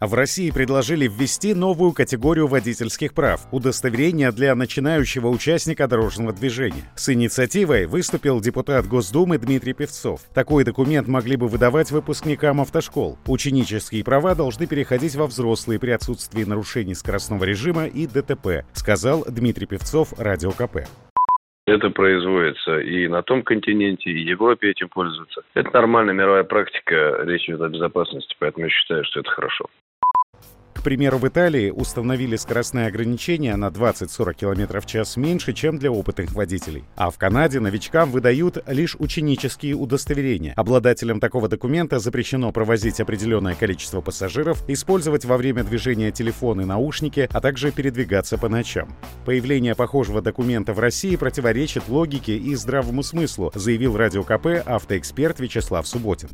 В России предложили ввести новую категорию водительских прав – удостоверение для начинающего участника дорожного движения. С инициативой выступил депутат Госдумы Дмитрий Певцов. Такой документ могли бы выдавать выпускникам автошкол. Ученические права должны переходить во взрослые при отсутствии нарушений скоростного режима и ДТП, сказал Дмитрий Певцов, Радио КП. Это производится и на том континенте, и Европе этим пользуются. Это нормальная мировая практика, речь идет о безопасности, поэтому я считаю, что это хорошо. К примеру, в Италии установили скоростные ограничения на 20-40 км в час меньше, чем для опытных водителей. А в Канаде новичкам выдают лишь ученические удостоверения. Обладателям такого документа запрещено провозить определенное количество пассажиров, использовать во время движения телефоны, наушники, а также передвигаться по ночам. Появление похожего документа в России противоречит логике и здравому смыслу, заявил Радио КП автоэксперт Вячеслав Субботин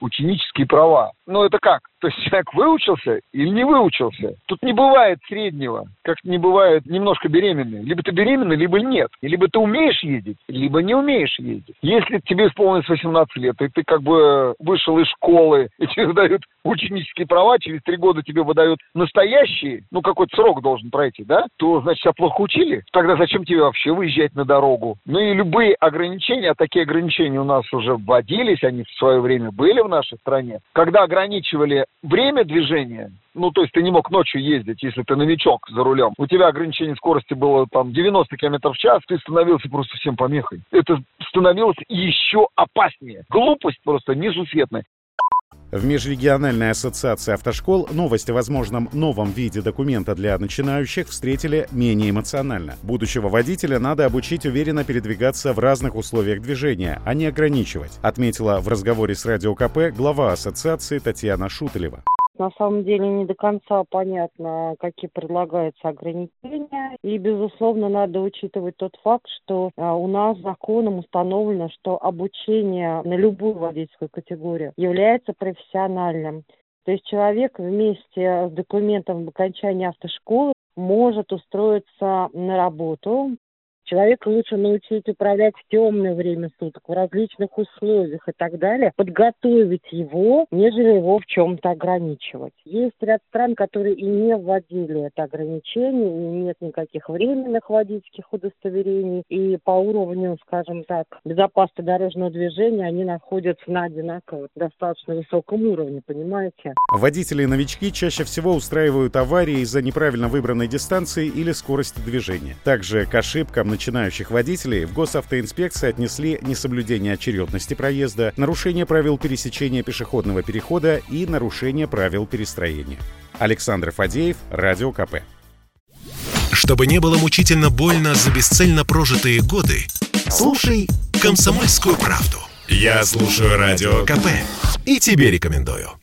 ученические права. Ну это как? То есть человек выучился или не выучился? Тут не бывает среднего, как не бывает немножко беременной. Либо ты беременна, либо нет. Либо ты умеешь ездить, либо не умеешь ездить. Если тебе исполнилось 18 лет, и ты как бы вышел из школы, и тебе выдают ученические права, через три года тебе выдают настоящие, ну какой-то срок должен пройти, да, то значит тебя плохо учили. Тогда зачем тебе вообще выезжать на дорогу? Ну и любые ограничения, а такие ограничения у нас уже вводились, они в свое время были в нашей стране. Когда ограничивали время движения, ну, то есть ты не мог ночью ездить, если ты новичок за рулем. У тебя ограничение скорости было там 90 км в час, ты становился просто всем помехой. Это становилось еще опаснее. Глупость просто несусветная. В Межрегиональной ассоциации автошкол новость о возможном новом виде документа для начинающих встретили менее эмоционально. Будущего водителя надо обучить уверенно передвигаться в разных условиях движения, а не ограничивать, отметила в разговоре с Радио КП глава ассоциации Татьяна Шуталева. На самом деле не до конца понятно, какие предлагаются ограничения. И, безусловно, надо учитывать тот факт, что а, у нас законом установлено, что обучение на любую водительскую категорию является профессиональным. То есть человек вместе с документом об окончании автошколы может устроиться на работу Человека лучше научить управлять в темное время суток, в различных условиях и так далее, подготовить его, нежели его в чем-то ограничивать. Есть ряд стран, которые и не вводили это ограничение, и нет никаких временных водительских удостоверений, и по уровню, скажем так, безопасности дорожного движения они находятся на одинаково достаточно высоком уровне, понимаете? Водители и новички чаще всего устраивают аварии из-за неправильно выбранной дистанции или скорости движения. Также к ошибкам начинающих водителей в госавтоинспекции отнесли несоблюдение очередности проезда, нарушение правил пересечения пешеходного перехода и нарушение правил перестроения. Александр Фадеев, Радио КП. Чтобы не было мучительно больно за бесцельно прожитые годы, слушай «Комсомольскую правду». Я слушаю Радио КП и тебе рекомендую.